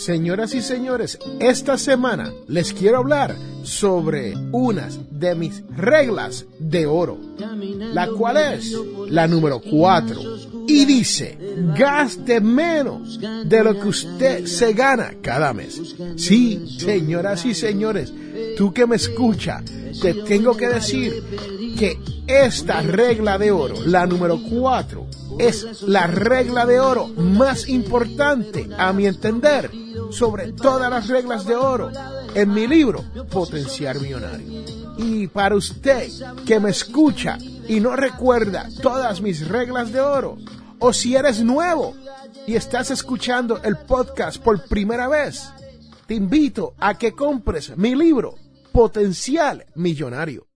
Señoras y señores, esta semana les quiero hablar sobre unas de mis reglas de oro, la cual es la número 4 y dice, gaste menos de lo que usted se gana cada mes. Sí, señoras y señores, tú que me escucha, te tengo que decir que esta regla de oro, la número 4, es la regla de oro más importante, a mi entender, sobre todas las reglas de oro en mi libro Potenciar Millonario. Y para usted que me escucha y no recuerda todas mis reglas de oro, o si eres nuevo y estás escuchando el podcast por primera vez, te invito a que compres mi libro Potencial Millonario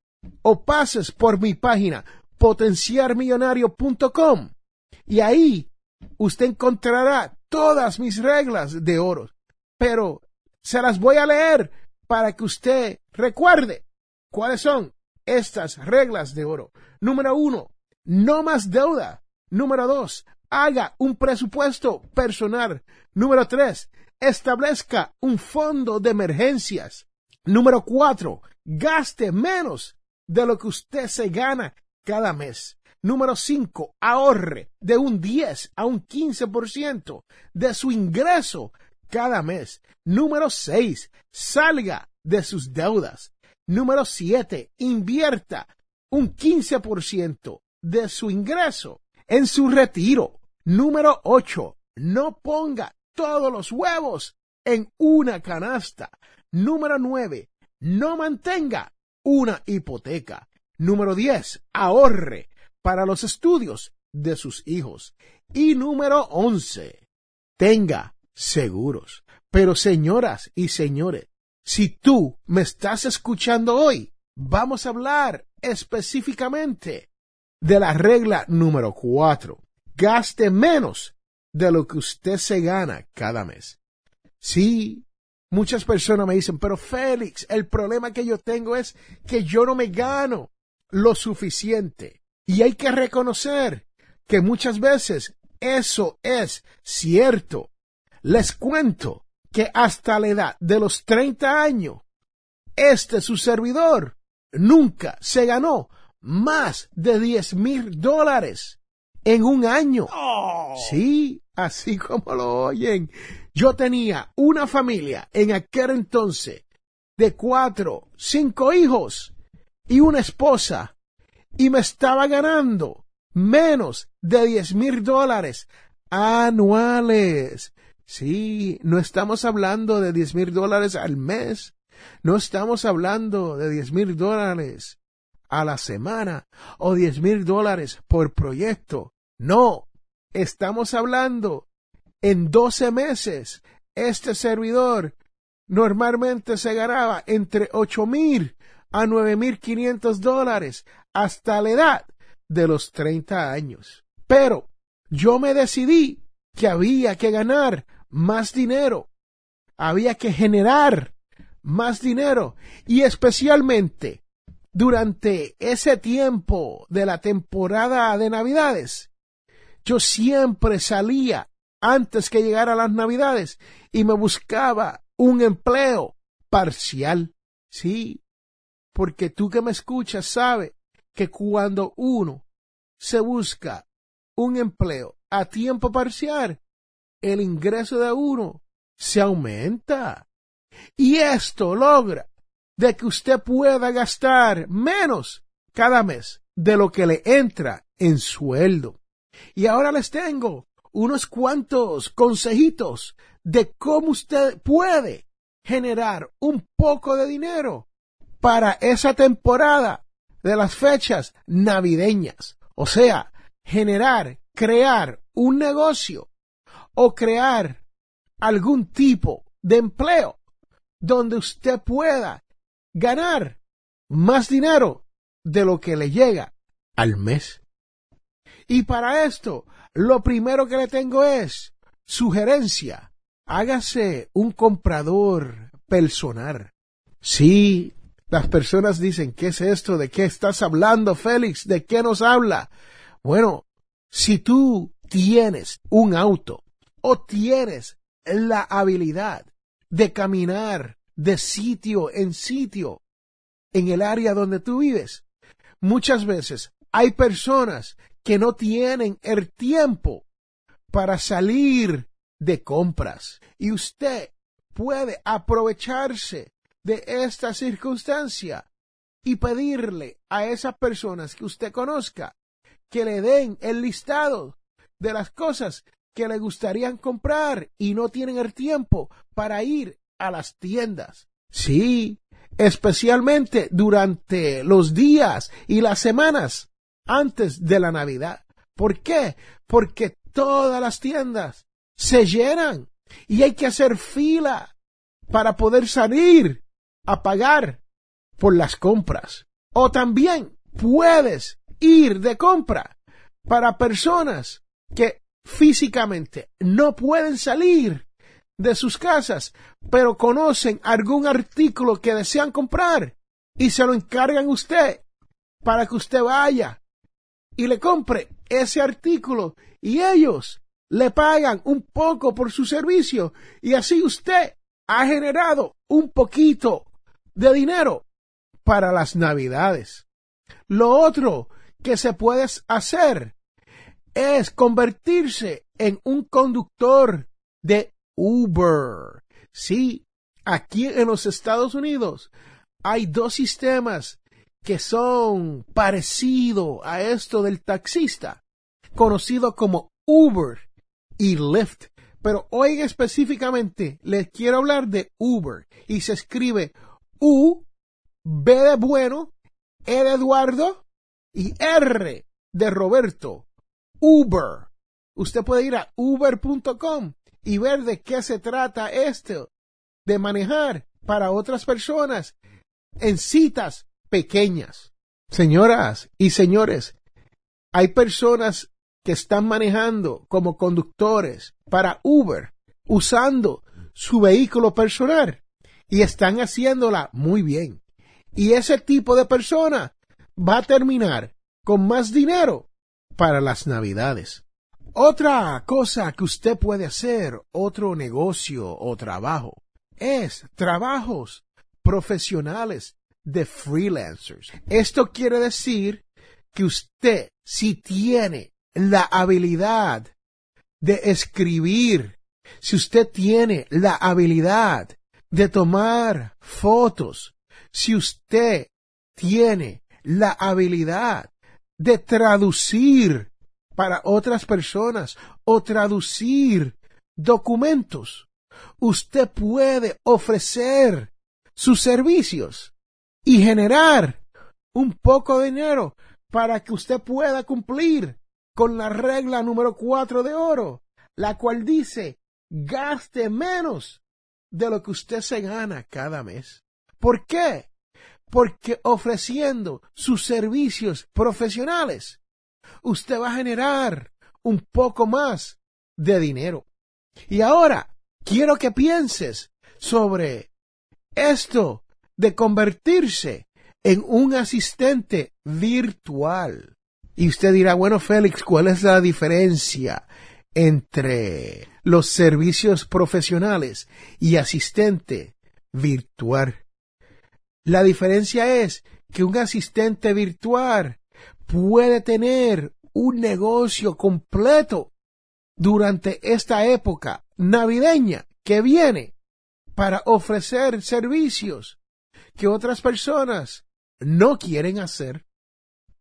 o pases por mi página potenciarmillonario.com y ahí usted encontrará todas mis reglas de oro. Pero se las voy a leer para que usted recuerde cuáles son estas reglas de oro. Número uno, no más deuda. Número dos, haga un presupuesto personal. Número tres, establezca un fondo de emergencias. Número cuatro, gaste menos de lo que usted se gana cada mes. Número 5. Ahorre de un 10 a un 15% de su ingreso cada mes. Número 6. Salga de sus deudas. Número 7. Invierta un 15% de su ingreso en su retiro. Número 8. No ponga todos los huevos en una canasta. Número 9. No mantenga una hipoteca. Número 10. Ahorre para los estudios de sus hijos. Y número 11. Tenga seguros. Pero señoras y señores, si tú me estás escuchando hoy, vamos a hablar específicamente de la regla número 4. Gaste menos de lo que usted se gana cada mes. Sí, muchas personas me dicen, pero Félix, el problema que yo tengo es que yo no me gano lo suficiente. Y hay que reconocer que muchas veces eso es cierto. Les cuento que hasta la edad de los 30 años, este su servidor nunca se ganó más de 10 mil dólares en un año. Sí, así como lo oyen. Yo tenía una familia en aquel entonces de cuatro, cinco hijos y una esposa y me estaba ganando menos de 10 mil dólares anuales. Sí, no estamos hablando de 10 mil dólares al mes. No estamos hablando de 10 mil dólares a la semana o 10 mil dólares por proyecto. No, estamos hablando en 12 meses. Este servidor normalmente se ganaba entre 8 mil a 9.500 dólares hasta la edad de los 30 años. Pero yo me decidí que había que ganar más dinero, había que generar más dinero y especialmente durante ese tiempo de la temporada de Navidades, yo siempre salía antes que llegara las Navidades y me buscaba un empleo parcial. Sí, porque tú que me escuchas sabe que cuando uno se busca un empleo a tiempo parcial, el ingreso de uno se aumenta. Y esto logra de que usted pueda gastar menos cada mes de lo que le entra en sueldo. Y ahora les tengo unos cuantos consejitos de cómo usted puede generar un poco de dinero para esa temporada de las fechas navideñas. O sea, generar, crear un negocio o crear algún tipo de empleo donde usted pueda ganar más dinero de lo que le llega al mes. Y para esto, lo primero que le tengo es sugerencia. Hágase un comprador personal. Sí, las personas dicen, ¿qué es esto? ¿De qué estás hablando, Félix? ¿De qué nos habla? Bueno, si tú tienes un auto o tienes la habilidad de caminar de sitio en sitio en el área donde tú vives. Muchas veces hay personas que no tienen el tiempo para salir de compras y usted puede aprovecharse de esta circunstancia y pedirle a esas personas que usted conozca que le den el listado de las cosas que le gustarían comprar y no tienen el tiempo para ir a las tiendas. Sí, especialmente durante los días y las semanas antes de la Navidad. ¿Por qué? Porque todas las tiendas se llenan y hay que hacer fila para poder salir a pagar por las compras. O también puedes ir de compra para personas que físicamente no pueden salir de sus casas, pero conocen algún artículo que desean comprar y se lo encargan usted para que usted vaya y le compre ese artículo y ellos le pagan un poco por su servicio y así usted ha generado un poquito de dinero para las navidades. Lo otro que se puede hacer es convertirse en un conductor de Uber. Sí, aquí en los Estados Unidos hay dos sistemas que son parecidos a esto del taxista, conocido como Uber y Lyft. Pero hoy específicamente les quiero hablar de Uber y se escribe U, B de bueno, E de Eduardo y R de Roberto. Uber. Usted puede ir a uber.com y ver de qué se trata esto de manejar para otras personas en citas pequeñas. Señoras y señores, hay personas que están manejando como conductores para Uber usando su vehículo personal y están haciéndola muy bien. Y ese tipo de persona va a terminar con más dinero para las navidades. Otra cosa que usted puede hacer, otro negocio o trabajo, es trabajos profesionales de freelancers. Esto quiere decir que usted, si tiene la habilidad de escribir, si usted tiene la habilidad de tomar fotos, si usted tiene la habilidad de traducir para otras personas o traducir documentos. Usted puede ofrecer sus servicios y generar un poco de dinero para que usted pueda cumplir con la regla número cuatro de oro, la cual dice gaste menos de lo que usted se gana cada mes. ¿Por qué? Porque ofreciendo sus servicios profesionales, usted va a generar un poco más de dinero. Y ahora quiero que pienses sobre esto de convertirse en un asistente virtual. Y usted dirá, bueno, Félix, ¿cuál es la diferencia entre los servicios profesionales y asistente virtual? La diferencia es que un asistente virtual puede tener un negocio completo durante esta época navideña que viene para ofrecer servicios que otras personas no quieren hacer.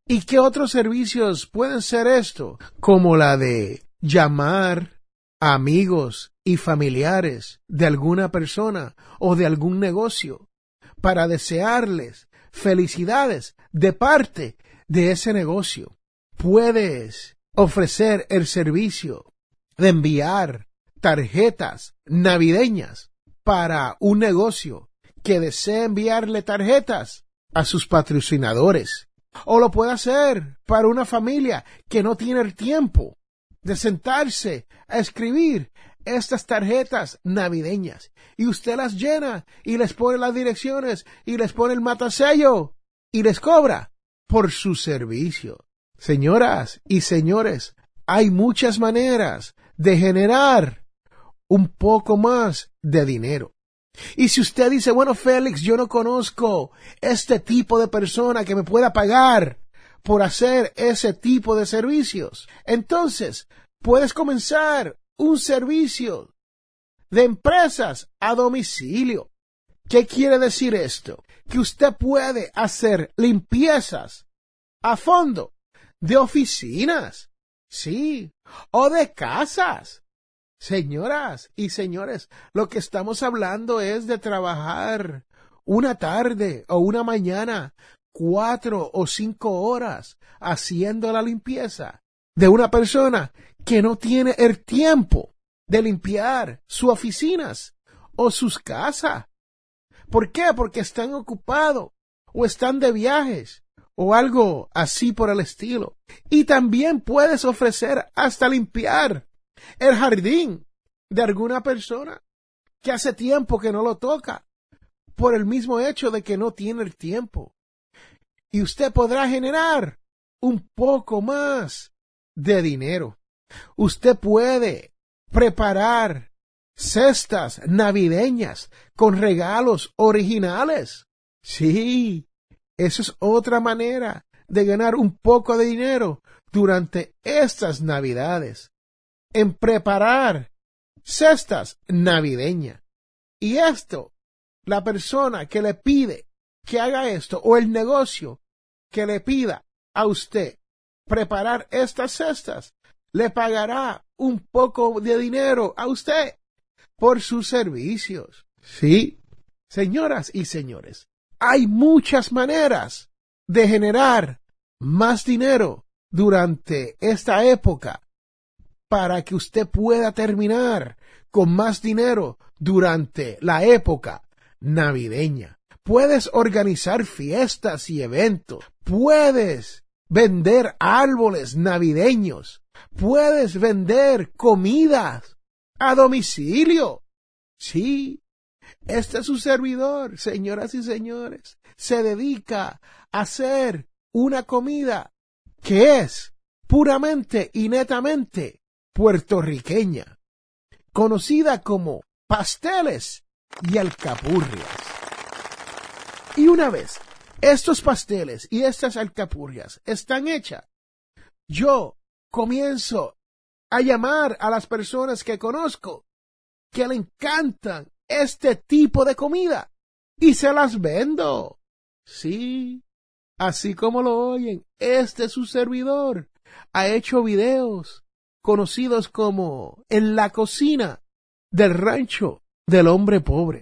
¿Y qué otros servicios pueden ser esto? Como la de llamar amigos y familiares de alguna persona o de algún negocio para desearles felicidades de parte de ese negocio. Puedes ofrecer el servicio de enviar tarjetas navideñas para un negocio que desea enviarle tarjetas a sus patrocinadores. O lo puede hacer para una familia que no tiene el tiempo de sentarse a escribir estas tarjetas navideñas y usted las llena y les pone las direcciones y les pone el matasello y les cobra por su servicio. Señoras y señores, hay muchas maneras de generar un poco más de dinero. Y si usted dice, bueno, Félix, yo no conozco este tipo de persona que me pueda pagar por hacer ese tipo de servicios, entonces puedes comenzar un servicio de empresas a domicilio. ¿Qué quiere decir esto? Que usted puede hacer limpiezas a fondo de oficinas, sí, o de casas. Señoras y señores, lo que estamos hablando es de trabajar una tarde o una mañana, cuatro o cinco horas haciendo la limpieza de una persona que no tiene el tiempo de limpiar sus oficinas o sus casas. ¿Por qué? Porque están ocupados o están de viajes o algo así por el estilo. Y también puedes ofrecer hasta limpiar el jardín de alguna persona que hace tiempo que no lo toca por el mismo hecho de que no tiene el tiempo. Y usted podrá generar un poco más de dinero. Usted puede preparar cestas navideñas con regalos originales. Sí, eso es otra manera de ganar un poco de dinero durante estas navidades en preparar cestas navideñas. Y esto, la persona que le pide que haga esto o el negocio que le pida a usted preparar estas cestas, le pagará un poco de dinero a usted por sus servicios. Sí, señoras y señores, hay muchas maneras de generar más dinero durante esta época para que usted pueda terminar con más dinero durante la época navideña. Puedes organizar fiestas y eventos. Puedes vender árboles navideños. Puedes vender comidas a domicilio. Sí, este es su servidor, señoras y señores. Se dedica a hacer una comida que es puramente y netamente puertorriqueña, conocida como pasteles y alcapurrias. Y una vez estos pasteles y estas alcapurrias están hechas, yo comienzo a llamar a las personas que conozco que le encantan este tipo de comida y se las vendo. Sí, así como lo oyen, este es su servidor ha hecho videos conocidos como en la cocina del rancho del hombre pobre.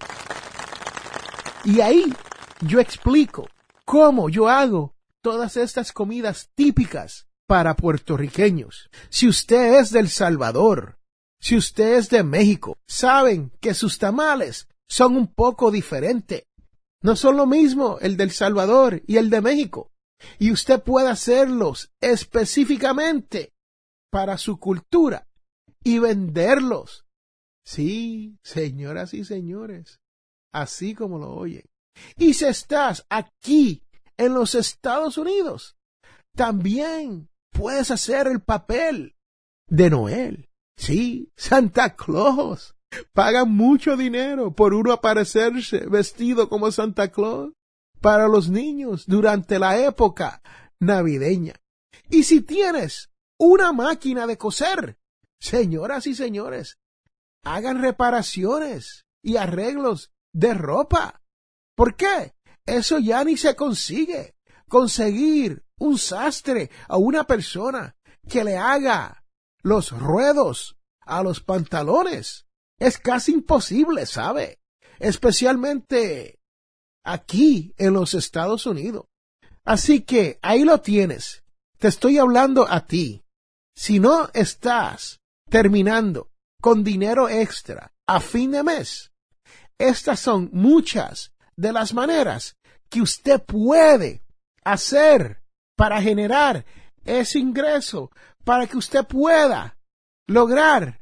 Y ahí yo explico cómo yo hago todas estas comidas típicas para puertorriqueños. Si usted es del Salvador, si usted es de México, saben que sus tamales son un poco diferentes. No son lo mismo el del Salvador y el de México. Y usted puede hacerlos específicamente para su cultura y venderlos. Sí, señoras y señores, así como lo oyen. Y si estás aquí en los Estados Unidos, también puedes hacer el papel de Noel. Sí, Santa Claus. Pagan mucho dinero por uno aparecerse vestido como Santa Claus para los niños durante la época navideña. Y si tienes una máquina de coser. Señoras y señores, hagan reparaciones y arreglos de ropa. ¿Por qué? Eso ya ni se consigue. Conseguir un sastre a una persona que le haga los ruedos a los pantalones es casi imposible, ¿sabe? Especialmente aquí en los Estados Unidos. Así que ahí lo tienes. Te estoy hablando a ti. Si no estás terminando con dinero extra a fin de mes, estas son muchas de las maneras que usted puede hacer para generar ese ingreso, para que usted pueda lograr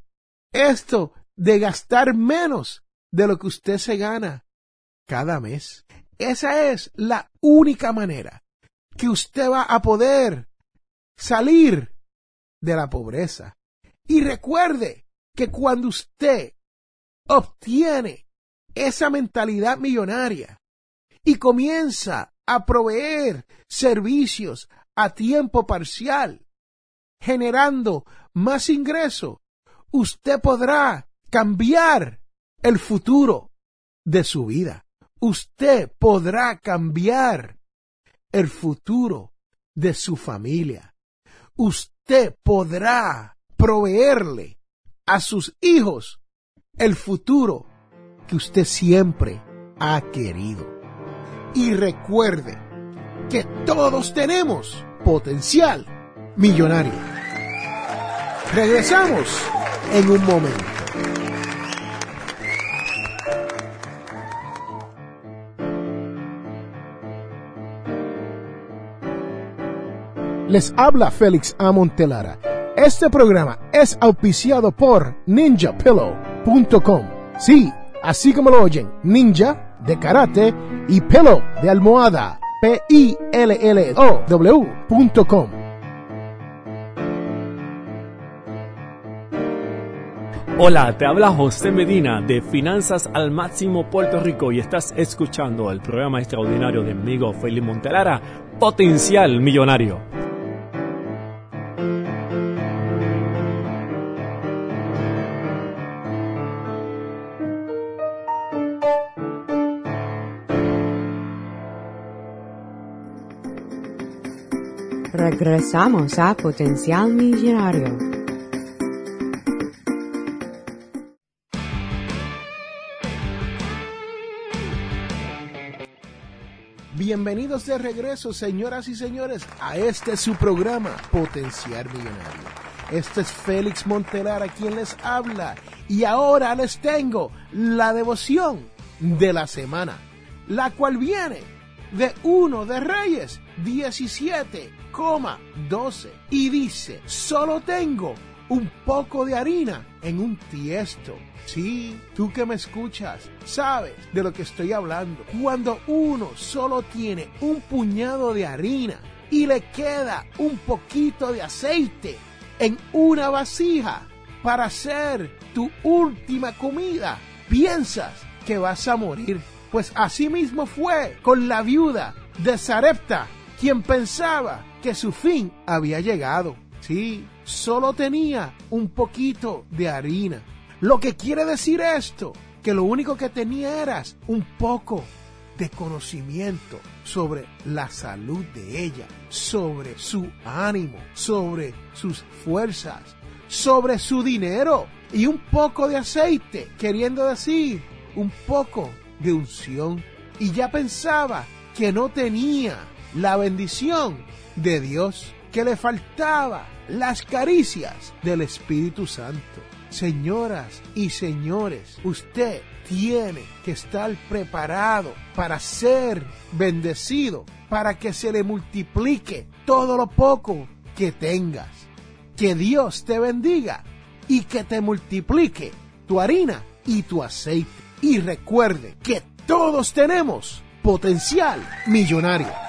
esto de gastar menos de lo que usted se gana cada mes. Esa es la única manera que usted va a poder salir de la pobreza. Y recuerde que cuando usted obtiene esa mentalidad millonaria y comienza a proveer servicios a tiempo parcial, generando más ingreso, usted podrá cambiar el futuro de su vida. Usted podrá cambiar el futuro de su familia. Usted podrá proveerle a sus hijos el futuro que usted siempre ha querido. Y recuerde que todos tenemos potencial millonario. Regresamos en un momento. Les habla Félix Amontelara. Este programa es auspiciado por ninjapillow.com. Sí, así como lo oyen, ninja de karate y pillow de almohada. P-I-L-L-O-W.com. Hola, te habla José Medina de Finanzas al Máximo Puerto Rico y estás escuchando el programa extraordinario de mi amigo Félix Montelara, Potencial Millonario. Regresamos a Potencial Millonario. Bienvenidos de regreso, señoras y señores, a este su programa Potencial Millonario. Este es Félix Montelar a quien les habla y ahora les tengo la devoción de la semana, la cual viene de uno de Reyes 17,12 y dice, solo tengo un poco de harina en un tiesto. Sí, tú que me escuchas, sabes de lo que estoy hablando. Cuando uno solo tiene un puñado de harina y le queda un poquito de aceite en una vasija para hacer tu última comida, piensas que vas a morir. Pues así mismo fue con la viuda de Sarepta, quien pensaba que su fin había llegado. Sí, solo tenía un poquito de harina. Lo que quiere decir esto, que lo único que tenía era un poco de conocimiento sobre la salud de ella, sobre su ánimo, sobre sus fuerzas, sobre su dinero y un poco de aceite, queriendo decir un poco de unción. Y ya pensaba que no tenía la bendición de Dios, que le faltaba las caricias del Espíritu Santo. Señoras y señores, usted tiene que estar preparado para ser bendecido, para que se le multiplique todo lo poco que tengas. Que Dios te bendiga y que te multiplique tu harina y tu aceite. Y recuerde que todos tenemos potencial millonario.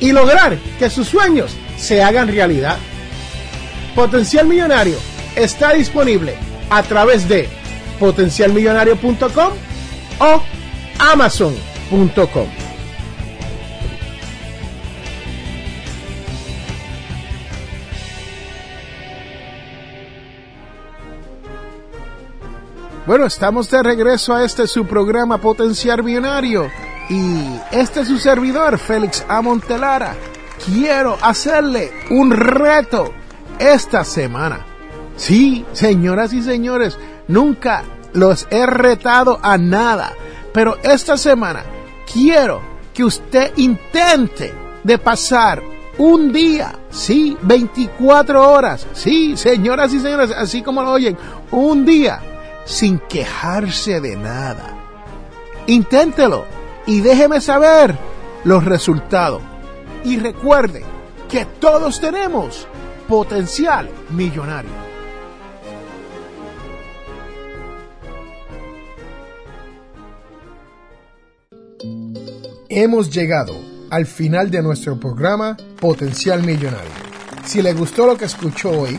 y lograr que sus sueños se hagan realidad. Potencial Millonario está disponible a través de potencialmillonario.com o amazon.com. Bueno, estamos de regreso a este su programa Potencial Millonario y este es su servidor, Félix Amontelara. Quiero hacerle un reto esta semana. Sí, señoras y señores, nunca los he retado a nada, pero esta semana quiero que usted intente de pasar un día, sí, 24 horas, sí, señoras y señores, así como lo oyen, un día sin quejarse de nada. Inténtelo y déjeme saber los resultados. Y recuerde que todos tenemos potencial millonario. Hemos llegado al final de nuestro programa Potencial Millonario. Si le gustó lo que escuchó hoy,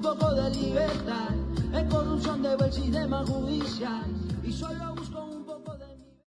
marron